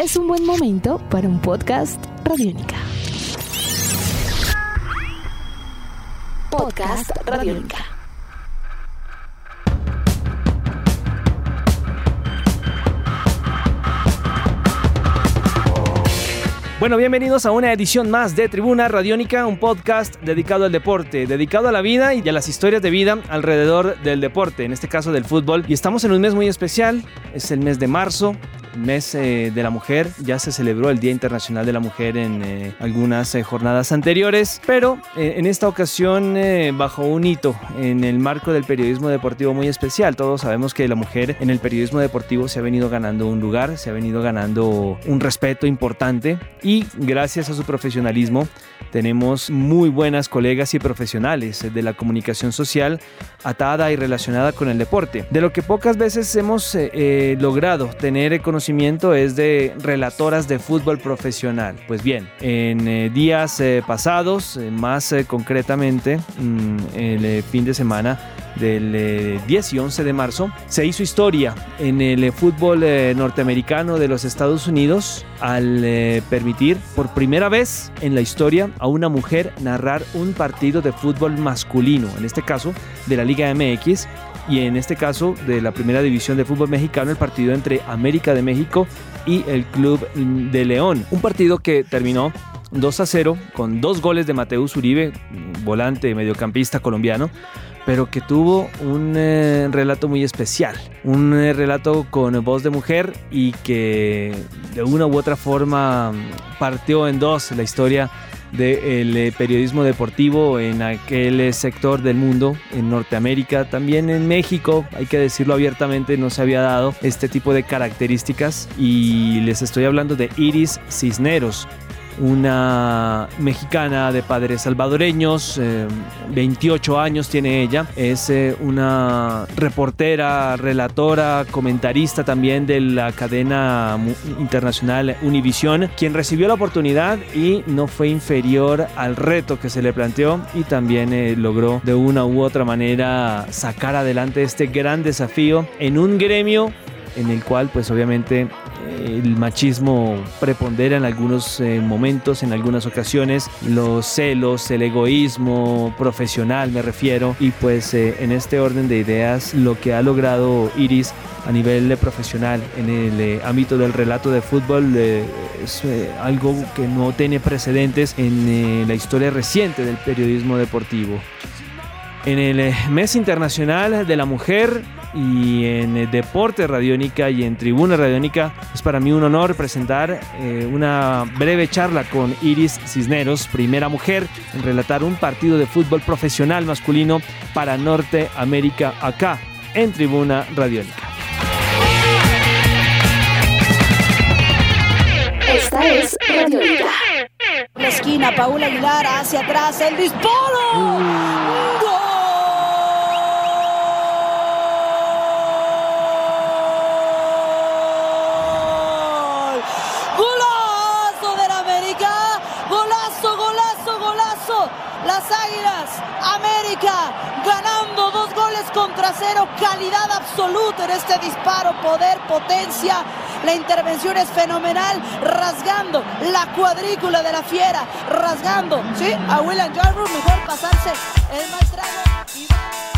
es un buen momento para un podcast Radiónica. Podcast Radiónica. Bueno, bienvenidos a una edición más de Tribuna Radiónica, un podcast dedicado al deporte, dedicado a la vida y a las historias de vida alrededor del deporte, en este caso del fútbol. Y estamos en un mes muy especial, es el mes de marzo, mes eh, de la mujer. Ya se celebró el Día Internacional de la Mujer en eh, algunas eh, jornadas anteriores, pero en esta ocasión bajo un hito en el marco del periodismo deportivo muy especial. Todos sabemos que la mujer en el periodismo deportivo se ha venido ganando un lugar, se ha venido ganando un respeto importante y gracias a su profesionalismo tenemos muy buenas colegas y profesionales de la comunicación social atada y relacionada con el deporte. De lo que pocas veces hemos logrado tener conocimiento es de relatoras de fútbol profesional. Pues bien, en eh, días eh, pasados, eh, más concretamente mm, el fin de semana del 10 y 11 de marzo, se hizo historia en el fútbol norteamericano de los Estados Unidos al permitir por primera vez en la historia a una mujer narrar un partido de fútbol masculino, en este caso de la Liga MX, y en este caso de la primera división de fútbol mexicano, el partido entre América de México y el Club de León. Un partido que terminó 2 a 0 con dos goles de Mateus Uribe, volante mediocampista colombiano, pero que tuvo un eh, relato muy especial, un eh, relato con voz de mujer y que de una u otra forma partió en dos la historia del eh, periodismo deportivo en aquel eh, sector del mundo, en Norteamérica, también en México, hay que decirlo abiertamente, no se había dado este tipo de características y les estoy hablando de Iris Cisneros una mexicana de padres salvadoreños, 28 eh, años tiene ella, es eh, una reportera, relatora, comentarista también de la cadena internacional Univision, quien recibió la oportunidad y no fue inferior al reto que se le planteó y también eh, logró de una u otra manera sacar adelante este gran desafío en un gremio en el cual pues obviamente el machismo prepondera en algunos eh, momentos, en algunas ocasiones, los celos, el egoísmo profesional me refiero, y pues eh, en este orden de ideas lo que ha logrado Iris a nivel profesional en el eh, ámbito del relato de fútbol es algo que no tiene precedentes en la historia reciente del periodismo deportivo. En el mes internacional de la mujer y en Deporte Radiónica y en Tribuna Radiónica. Es para mí un honor presentar eh, una breve charla con Iris Cisneros, primera mujer en relatar un partido de fútbol profesional masculino para Norteamérica acá en Tribuna Radiónica. Esta es Radiónica. La esquina, Paula Aguilar hacia atrás, el disparo. ¡Gol! Las Águilas, América, ganando dos goles contra cero, calidad absoluta en este disparo, poder, potencia. La intervención es fenomenal, rasgando la cuadrícula de la fiera, rasgando, ¿sí? A William Jarvis, mejor pasarse el mal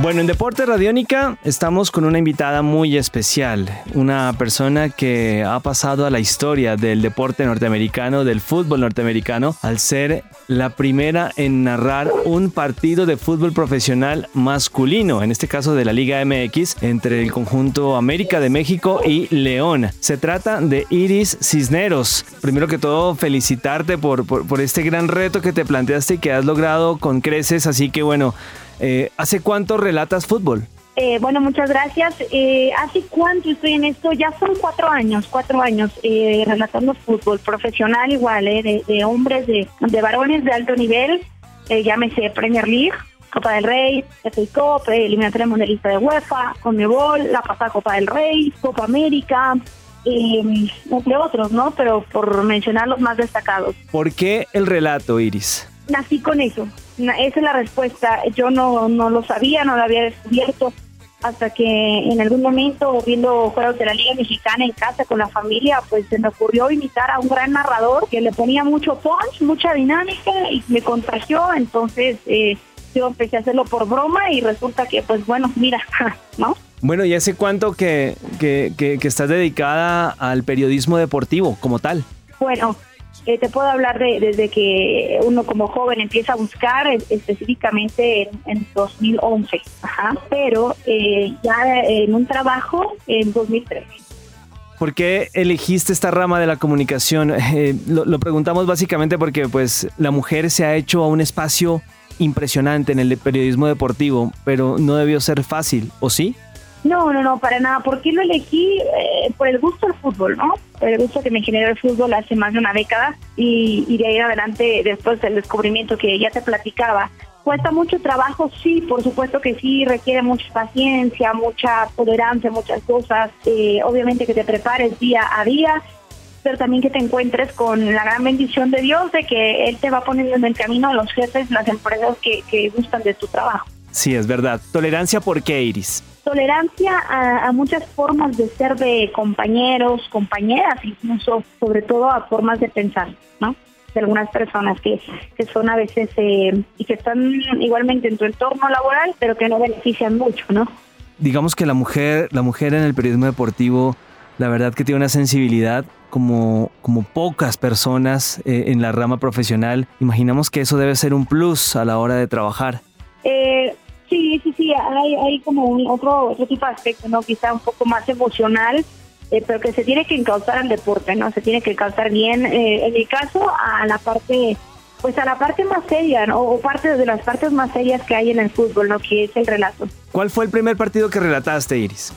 bueno, en Deporte Radiónica estamos con una invitada muy especial, una persona que ha pasado a la historia del deporte norteamericano, del fútbol norteamericano, al ser la primera en narrar un partido de fútbol profesional masculino, en este caso de la Liga MX, entre el conjunto América de México y León. Se trata de Iris Cisneros. Primero que todo, felicitarte por, por, este gran reto que te planteaste y que has logrado con creces, así que bueno, eh, ¿Hace cuánto relatas fútbol? Eh, bueno, muchas gracias. Eh, ¿Hace cuánto estoy en esto? Ya son cuatro años, cuatro años eh, relatando fútbol profesional igual, de, hombres, de, varones de alto nivel, llámese Premier League, Copa del Rey, FA Cup, eliminatoria mundialista de UEFA, Conmebol, la pasada Copa del Rey, Copa América, entre otros, ¿no? Pero por mencionar los más destacados. ¿Por qué el relato, Iris? Nací con eso. Esa es la respuesta. Yo no, no lo sabía, no lo había descubierto. hasta que en algún momento, viendo juegos de la Liga Mexicana en casa con la familia, pues se me ocurrió imitar a un gran narrador que le ponía mucho punch, mucha dinámica y me contagió, entonces eh, yo empecé a hacerlo por broma y resulta que, pues bueno, mira, ¿no? Bueno, ¿y hace cuánto que, que, que, que estás dedicada al periodismo deportivo como tal? Bueno, eh, te puedo hablar de, desde que uno como joven empieza a buscar es- específicamente en, en 2011, ajá, pero eh, ya en un trabajo en 2013. ¿Por qué elegiste esta rama de la comunicación? Eh, lo, lo preguntamos básicamente porque pues la mujer se ha hecho a un espacio impresionante en el periodismo deportivo, pero no debió ser fácil, ¿o sí? No, no, no, para nada. ¿Por qué lo elegí? Eh, por el gusto del fútbol, ¿no? Por el gusto que me generó el fútbol hace más de una década y, y de ahí adelante, después del descubrimiento que ya te platicaba. Cuesta mucho trabajo, sí, por supuesto que sí, requiere mucha paciencia, mucha tolerancia, muchas cosas. Eh, obviamente que te prepares día a día, pero también que te encuentres con la gran bendición de Dios de que Él te va poniendo en el camino los jefes, las empresas que, que gustan de tu trabajo. Sí, es verdad. Tolerancia, ¿por qué, Iris? Tolerancia a, a muchas formas de ser de compañeros, compañeras, incluso, sobre todo a formas de pensar, ¿no? De algunas personas que, que son a veces eh, y que están igualmente en tu entorno laboral, pero que no benefician mucho, ¿no? Digamos que la mujer, la mujer en el periodismo deportivo, la verdad que tiene una sensibilidad como, como pocas personas eh, en la rama profesional. Imaginamos que eso debe ser un plus a la hora de trabajar. Eh, sí, hay, hay como un otro, otro tipo de aspecto, ¿no? Quizá un poco más emocional, eh, pero que se tiene que encauzar al deporte, ¿no? Se tiene que encauzar bien, eh, en mi caso, a la parte, pues a la parte más seria, ¿no? O parte de las partes más serias que hay en el fútbol, ¿no? Que es el relato. ¿Cuál fue el primer partido que relataste, Iris?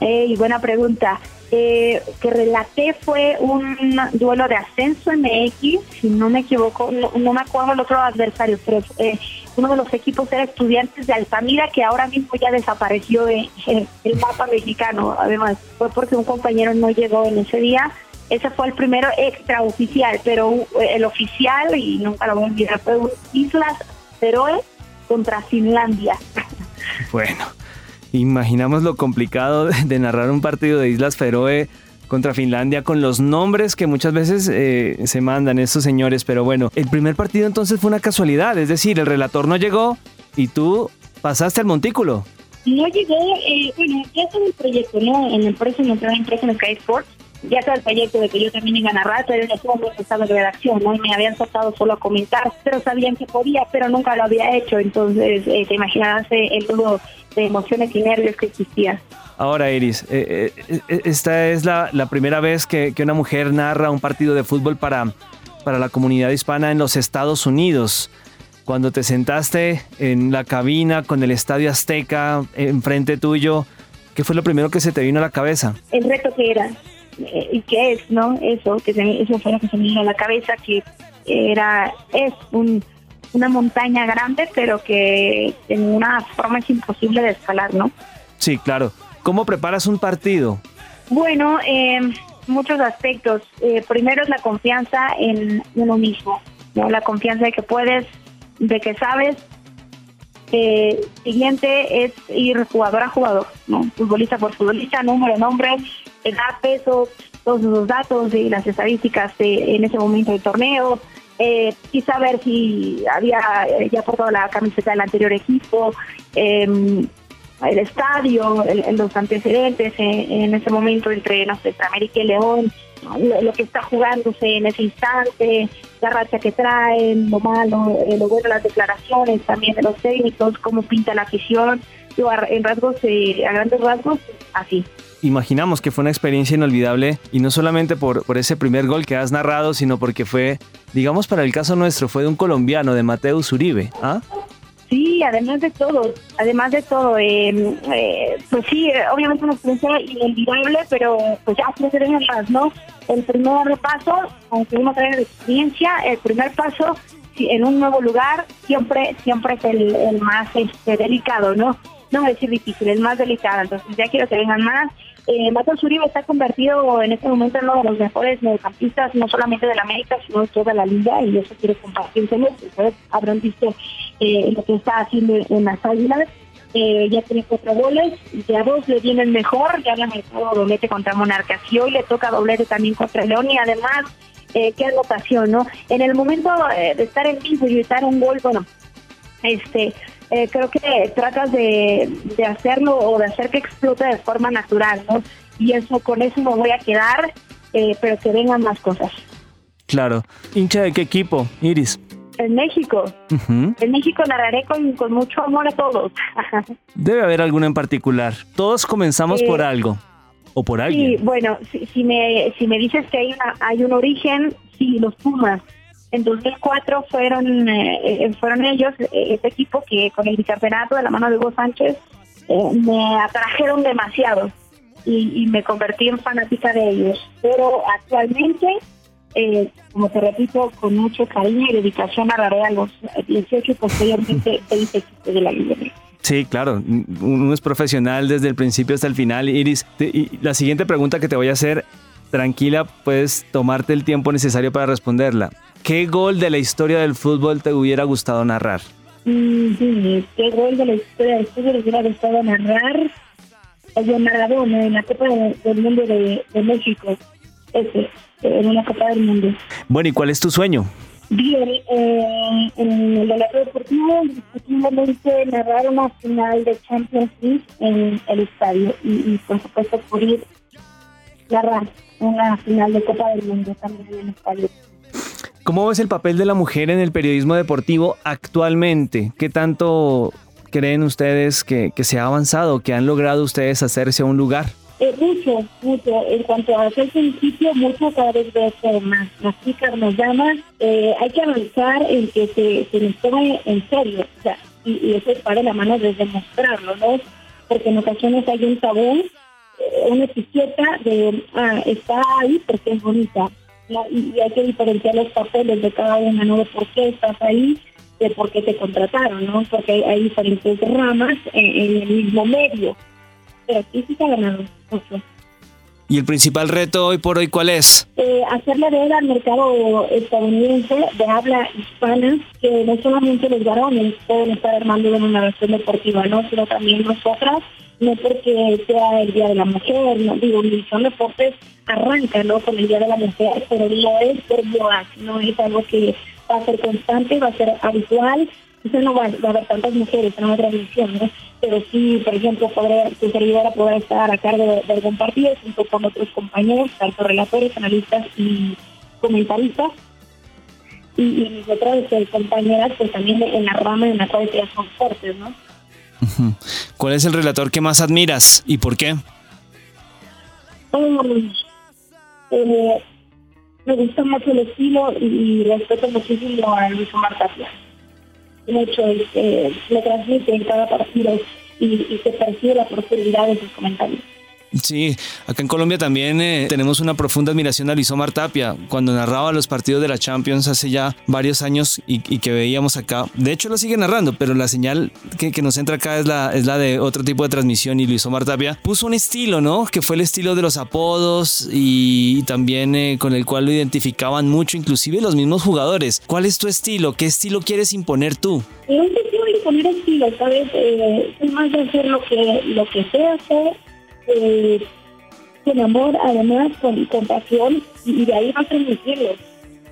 Eh, buena pregunta. Eh, que relaté fue un duelo de ascenso MX, si no me equivoco, no, no me acuerdo el otro adversario, pero eh, uno de los equipos era Estudiantes de Altamira, que ahora mismo ya desapareció de, eh, el mapa mexicano. Además, fue porque un compañero no llegó en ese día. Ese fue el primero extraoficial, pero eh, el oficial, y nunca lo voy a olvidar, fue Islas Feroe contra Finlandia. Bueno, imaginamos lo complicado de, de narrar un partido de Islas Feroe contra Finlandia con los nombres que muchas veces eh, se mandan estos señores, pero bueno, el primer partido entonces fue una casualidad, es decir, el relator no llegó y tú pasaste al montículo. No llegó, eh, bueno, ya estaba el proyecto, ¿no? En la empresa, en la empresa en Sky Sports, ya estaba el proyecto de que yo también iba a narrar, pero ese momento estaba en redacción, ¿no? Y me habían soltado solo a comentar, pero sabían que podía, pero nunca lo había hecho, entonces eh, te imaginarás eh, el nudo de emociones y nervios que existía. Ahora, Iris, eh, eh, eh, esta es la, la primera vez que, que una mujer narra un partido de fútbol para, para la comunidad hispana en los Estados Unidos. Cuando te sentaste en la cabina con el Estadio Azteca enfrente tuyo, ¿qué fue lo primero que se te vino a la cabeza? El reto que era, y que es, ¿no? Eso, que se, eso fue lo que se me vino a la cabeza, que era, es un, una montaña grande, pero que en una forma es imposible de escalar, ¿no? Sí, claro. ¿Cómo preparas un partido? Bueno, eh, muchos aspectos. Eh, primero es la confianza en uno mismo, ¿no? La confianza de que puedes, de que sabes. Eh, siguiente es ir jugador a jugador, ¿no? Futbolista por futbolista, número, nombre, edad, peso, todos los datos y las estadísticas de, en ese momento del torneo. Eh, y saber si había eh, ya portado la camiseta del anterior equipo, eh, el estadio, el, los antecedentes en, ese momento entre, no sé, América y León, lo, que está jugándose en ese instante, la racha que traen, lo malo, eh, lo bueno, las declaraciones también de los técnicos, cómo pinta la afición, Yo, en rasgos, eh, a grandes rasgos, así. Imaginamos que fue una experiencia inolvidable y no solamente por, por ese primer gol que has narrado, sino porque fue, digamos para el caso nuestro, fue de un colombiano, de Mateus Uribe. ¿Ah? Sí, además de todo, además de todo, eh, eh, pues sí, obviamente una experiencia inolvidable, pero pues ya tres años más, ¿no? El primer paso, aunque uno trae de experiencia, el primer paso en un nuevo lugar siempre siempre es el, el más este, delicado, ¿no? No voy decir difícil, el más delicado, entonces ya quiero que vengan más. Eh, Matos Uribe está convertido en este momento en uno de los mejores mediocampistas, no solamente de la América, sino de toda la liga, y eso quiero compartírselo. Ustedes habrán visto eh, lo que está haciendo en las águilas. eh, ya tiene cuatro goles, ya dos le vienen mejor, ya había marcado doblete contra Monarcas y hoy le toca doblete también contra León y además, eh, qué anotación, ¿no? En el momento eh, de estar en vivo y gritar un gol, bueno, este, eh, creo que tratas de, de hacerlo o de hacer que explote de forma natural, ¿no? Y eso, con eso me voy a quedar, eh, pero que vengan más cosas. Claro. ¿Hincha de qué equipo, Iris? En México, en México narraré con, con mucho amor a todos. Debe haber alguno en particular. Todos comenzamos Eh, por algo. O por Sí, alguien. bueno, si, si me si me dices que hay una, hay un origen, sí, los Pumas. En 2004 fueron eh, eh, fueron ellos, eh, este equipo que con el bicampeonato de la mano de Hugo Sánchez eh, me atrajeron demasiado y, y me convertí en fanática de ellos. Pero actualmente, eh, como te repito, con mucho cariño y dedicación narraré a los 18 y posteriormente 20 equipos de la Liga. Sí, claro. Uno es profesional desde el principio hasta el final. Iris, y la siguiente pregunta que te voy a hacer, tranquila, puedes tomarte el tiempo necesario para responderla. ¿Qué gol de la historia del fútbol te hubiera gustado narrar? Sí, qué gol de la historia del fútbol les hubiera gustado narrar. El de Maradona en la Copa de- del Mundo de, de México. Ese, en una Copa del Mundo. Bueno, ¿y cuál es tu sueño? Bien, eh, en el relato deportivo, indiscutiblemente narrar una final de Champions League en el estadio. Y, y por supuesto, poder narrar una final de Copa del Mundo también en el estadio. ¿Cómo ves el papel de la mujer en el periodismo deportivo actualmente? ¿Qué tanto creen ustedes que, que se ha avanzado, que han logrado ustedes hacerse a un lugar? Eh, mucho, mucho. En cuanto a aquel principio, mucho cada vez veo que más. Las chicas nos llaman. Eh, hay que avanzar en que se, se nos tome en serio. O sea, y, y eso es para la mano de demostrarlo, ¿no? Porque en ocasiones hay un tabú, eh, una etiqueta de, ah, está ahí porque es bonita. ¿No? Y, y hay que diferenciar los papeles de cada una, ¿no? De por qué estás ahí, de por qué te contrataron, ¿no? Porque hay, hay diferentes ramas en, en el mismo medio pero sí sí se ha ganado mucho. ¿Y el principal reto hoy por hoy cuál es? Eh, hacerle ver al mercado estadounidense de habla hispana que no solamente los varones pueden estar armando en una versión deportiva, ¿no? sino también nosotras, no porque sea el Día de la Mujer, no digo, División Deportes arranca ¿no? con el Día de la Mujer, pero no es por moda, no es algo que va a ser constante, va a ser habitual, entonces no va, a haber tantas mujeres en una transmisión, ¿no? pero sí, por ejemplo, podré, tu servidora podrá estar a cargo de, de algún partido junto con otros compañeros, tanto relatores, analistas y comentaristas, y, y mis otras eh, compañeras pues también en la rama en la cual son fuertes, ¿no? ¿Cuál es el relator que más admiras y por qué? Eh, me gusta mucho el estilo y respeto muchísimo a Luis Omar Tapia. Mucho, este, le transmite en cada partido y, y se percibe la profundidad de sus comentarios. Sí, acá en Colombia también eh, tenemos una profunda admiración a Luis Omar Tapia, cuando narraba los partidos de la Champions hace ya varios años y, que veíamos acá. De hecho lo sigue narrando, pero la señal que, nos entra acá es la, es la de otro tipo de transmisión y Luis Omar Tapia puso un estilo, ¿no? Que fue el estilo de los apodos y, también eh, con el cual lo identificaban mucho, inclusive los mismos jugadores. ¿Cuál es tu estilo? ¿Qué estilo quieres imponer tú? No sé si voy a poner estilo, ¿sabes? Eh, soy más de hacer lo que, lo que sé hacer, eh, con amor, además, con, con pasión, y de ahí a transmitirlo.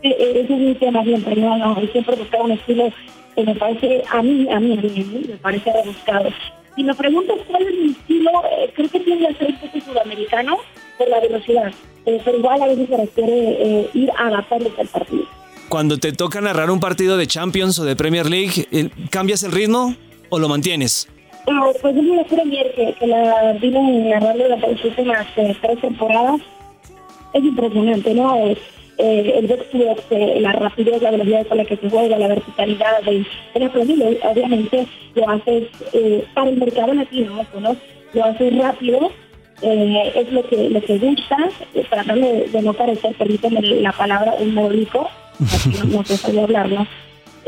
Eh, eh, ese es mi tema siempre, ¿no? no siempre buscar un estilo que me parece, a mí, a mí, a mí, a mí, me parece rebuscado. Si me preguntas cuál es mi estilo, eh, creo que tiende a ser un poco sudamericano por la velocidad, eh, pero igual a veces se requiere eh, ir adaptándose al partido. Cuando te toca narrar un partido de Champions o de Premier League, eh, ¿cambias el ritmo o lo mantienes? Ah, pues es una Premier que, que la vine narrando durante las últimas eh, tres temporadas. Es impresionante, ¿no? Eh, el box eh, la rapidez, la velocidad con la que se juega, la verticalidad de, la Premier, obviamente lo haces eh, para el mercado latino, ¿no? Lo haces rápido, eh, es lo que lo que gusta, tratando de, de no parecer, permíteme la palabra, un módico, no, no sabe hablar, ¿no?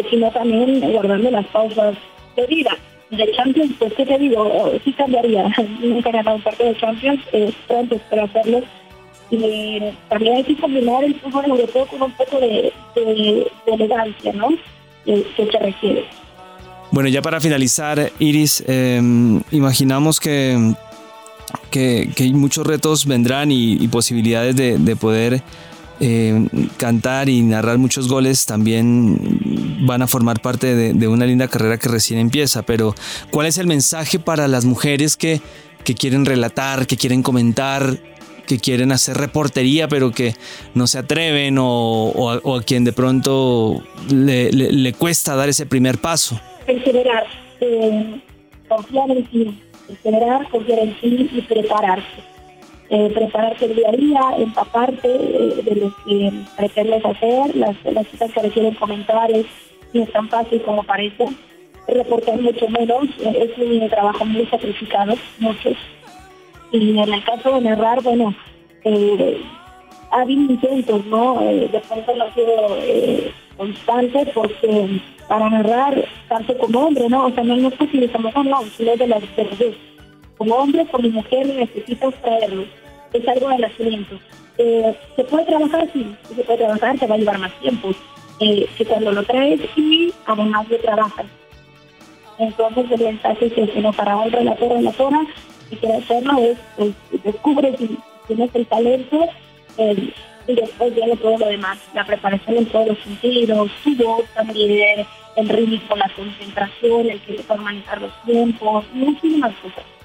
Sino también guardando las pausas de vida de Champions, pues qué te digo, Eh, sí cambiaría. Nunca he ganado un partido de Champions, eh, pronto espero hacerlo. Y también hay que combinar el fútbol europeo con un poco de, de, de elegancia, ¿no? Eh, que se requiere. Bueno, ya para finalizar, Iris, em, imaginamos que, que, muchos retos vendrán y, posibilidades de, poder em, cantar y narrar muchos goles también van a formar parte de, una linda carrera que recién empieza. Pero, ¿cuál es el mensaje para las mujeres que, que quieren relatar, que quieren comentar, que quieren hacer reportería pero que no se atreven o, a, quien de pronto le, cuesta dar ese primer paso? Eh, confiar en ti, confiar en ti y prepararse. Eh, prepararse el día a día, empaparte eh, de lo que pretendes hacer, las, las cosas que requieren comentarios, no es tan fácil como parece. Reportar mucho menos, es un trabajo muy sacrificado, muchos y en el caso de narrar, bueno, eh, ha habido intentos, ¿no? Eh, de pronto no ha sido eh, constante porque para narrar, tanto como hombre, ¿no? O sea, no, es posible, estamos no, sino de las de Como hombre, como mujer, necesitas traerlo. Es algo de nacimiento. Eh, ¿Se puede trabajar? Sí, se puede trabajar, te va a llevar más tiempo que cuando lo traes y además de trabajas. Entonces el mensaje es que no para un relator o relatora si quieres hacerlo es, es descubre si tienes el talento eh, y después viene todo lo demás, la preparación en todos los sentidos, tu voz también, el ritmo, la concentración, el que manejar los tiempos, muchísimas cosas.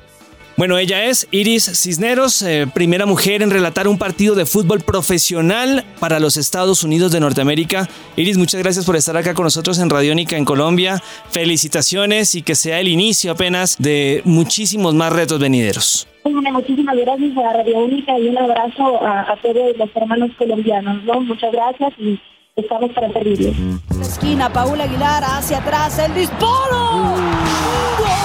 Bueno, ella es Iris Cisneros, eh, primera mujer en relatar un partido de fútbol profesional para los Estados Unidos de Norteamérica. Iris, muchas gracias por estar acá con nosotros en Radiónica en Colombia. Felicitaciones y que sea el inicio apenas de muchísimos más retos venideros. Muchísimas gracias a Radiónica y un abrazo a, todos los hermanos colombianos. Muchas gracias y estamos para servirles. Esquina, Paula Aguilar hacia atrás, el disparo. ganando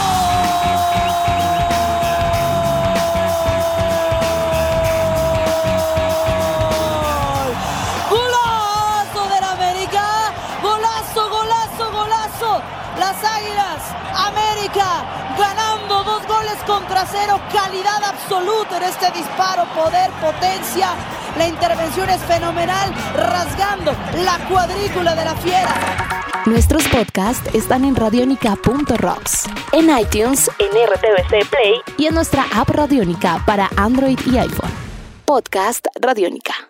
cero, calidad absoluta en este disparo, poder, potencia. La intervención es fenomenal, rasgando la cuadrícula de la fiera. Nuestros podcasts están en radionica.rocks, en iTunes, en RTVC Play y en nuestra app Radionica para Android y iPhone. Podcast Radionica.